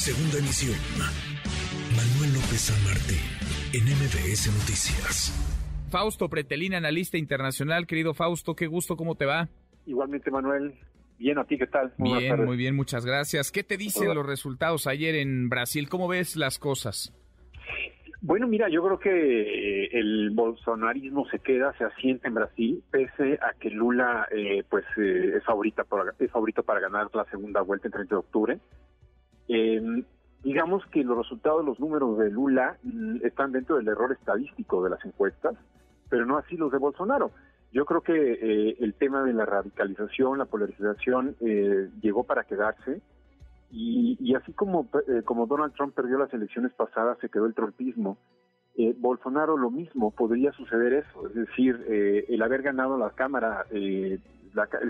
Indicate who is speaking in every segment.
Speaker 1: Segunda emisión. Manuel López San Martín, en MBS Noticias.
Speaker 2: Fausto Pretelín, analista internacional. Querido Fausto, qué gusto, ¿cómo te va?
Speaker 3: Igualmente, Manuel. Bien, ¿a ti qué tal?
Speaker 2: Muy bien, muy bien, muchas gracias. ¿Qué te dicen los resultados ayer en Brasil? ¿Cómo ves las cosas?
Speaker 3: Bueno, mira, yo creo que eh, el bolsonarismo se queda, se asienta en Brasil, pese a que Lula eh, pues eh, es, favorita para, es favorito para ganar la segunda vuelta el 30 de octubre. Em, digamos que los resultados, los números de Lula mm, están dentro del error estadístico de las encuestas, pero no así los de Bolsonaro. Yo creo que el tema de la radicalización, la polarización, llegó para quedarse y, así como, eh, como Donald Trump perdió las elecciones pasadas, se quedó el trumpismo. Eh, Bolsonaro lo mismo, podría suceder eso, es decir, eh, el haber ganado la Cámara, el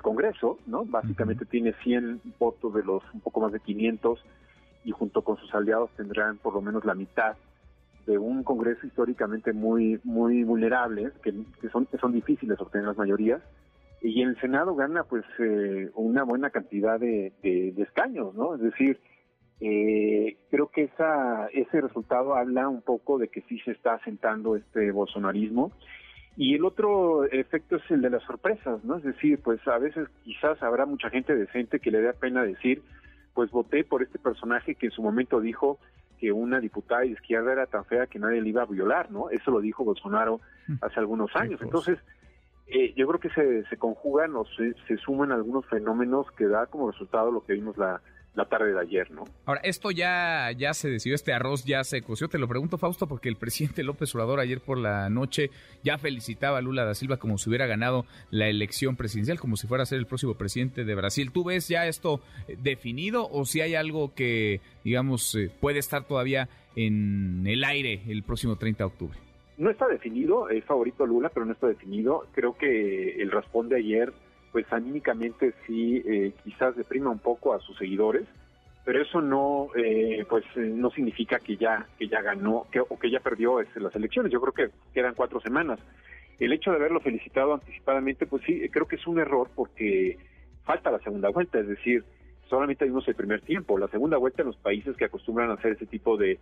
Speaker 3: Congreso, ¿no? Básicamente tiene 100 votos de los un poco más de 500 y junto con sus aliados tendrán por lo menos la mitad de un Congreso históricamente muy muy vulnerable, que, que son, que son difíciles obtener las mayorías y el Senado gana pues eh, una buena cantidad de, escaños, ¿no? Es decir, eh, creo que esa, ese resultado habla un poco de que sí se está asentando este bolsonarismo. Y el otro efecto es el de las sorpresas, ¿no? Es decir, pues a veces quizás habrá mucha gente decente que le dé pena decir, pues voté por este personaje que en su momento dijo que una diputada de izquierda era tan fea que nadie le iba a violar, ¿no? Eso lo dijo Bolsonaro hace algunos años. Entonces, eh, yo creo que se, se conjugan o se, se, suman algunos fenómenos que da como resultado lo que vimos la, la tarde de ayer, ¿no?
Speaker 2: Ahora, esto ya, ya se decidió, este arroz ya se coció. Te lo pregunto, Fausto, porque el presidente López Obrador ayer por la noche ya felicitaba a Lula da Silva como si hubiera ganado la elección presidencial, como si fuera a ser el próximo presidente de Brasil. ¿Tú ves ya esto eh, definido o si hay algo que, digamos, eh, puede estar todavía en el aire el próximo 30 de octubre?
Speaker 3: no está definido, es favorito Lula, pero no está definido. Creo que el responde ayer, pues anímicamente sí, eh, quizás deprima un poco a sus seguidores, pero eso no, eh, pues eh, no significa que ya, que ya ganó, que, o que ya perdió este, las elecciones. Yo creo que quedan cuatro semanas. El hecho de haberlo felicitado anticipadamente, pues sí, creo que es un error porque falta la segunda vuelta, es decir, solamente vimos el primer tiempo. La segunda vuelta en los países que acostumbran a hacer ese tipo de,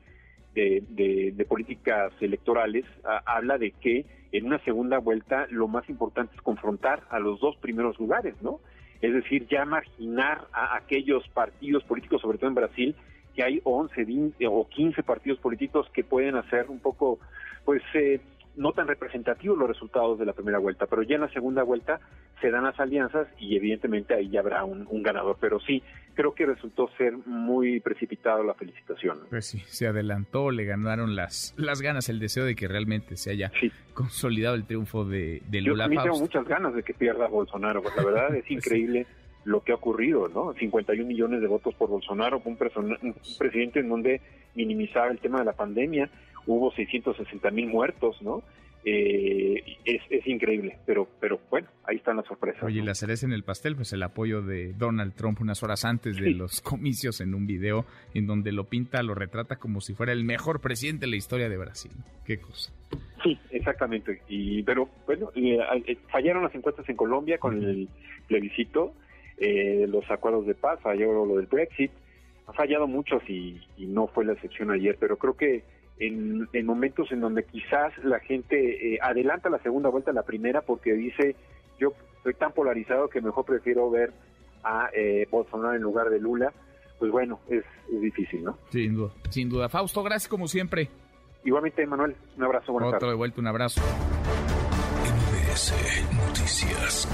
Speaker 3: de, políticas electorales habla de que en una segunda vuelta lo más importante es confrontar a los dos primeros lugares, ¿no? Es decir, ya marginar a aquellos partidos políticos, sobre todo en Brasil, que hay 11 o 15 partidos políticos que pueden hacer un poco, pues, eh, no tan representativos los resultados de la primera vuelta, pero ya en la segunda vuelta se dan las alianzas y evidentemente ahí ya habrá un, ganador. Pero sí, creo que resultó ser muy precipitado la felicitación.
Speaker 2: Pues sí, se adelantó, le ganaron las, las ganas, el deseo de que realmente se haya consolidado el triunfo de, de Lula.
Speaker 3: Yo también tengo muchas ganas de que pierda Bolsonaro, porque la verdad es pues increíble. Lo que ha ocurrido, ¿no? 51 millones de votos por Bolsonaro, un, un presidente en donde minimizaba el tema de la pandemia, hubo 660 mil muertos, ¿no? Eh, es, increíble, pero, pero bueno, ahí están las sorpresas.
Speaker 2: Oye, la cereza en el pastel, pues el apoyo de Donald Trump unas horas antes de los comicios en un video en donde lo pinta, lo retrata como si fuera el mejor presidente de la historia de Brasil. Qué cosa.
Speaker 3: Sí, exactamente. Y, pero bueno, eh, eh, fallaron las encuestas en Colombia con el plebiscito, los acuerdos de paz, falló lo del Brexit, ha fallado muchos y no fue la excepción ayer, pero creo que en, momentos en donde quizás la gente eh, adelanta la segunda vuelta a la primera porque dice yo soy tan polarizado que mejor prefiero ver a eh, Bolsonaro en lugar de Lula, pues bueno, es, difícil, ¿no?
Speaker 2: Sin duda, sin duda. Fausto, gracias como siempre.
Speaker 3: Igualmente, Manuel, un abrazo.
Speaker 2: Otro de vuelta, un abrazo.
Speaker 1: Noticias.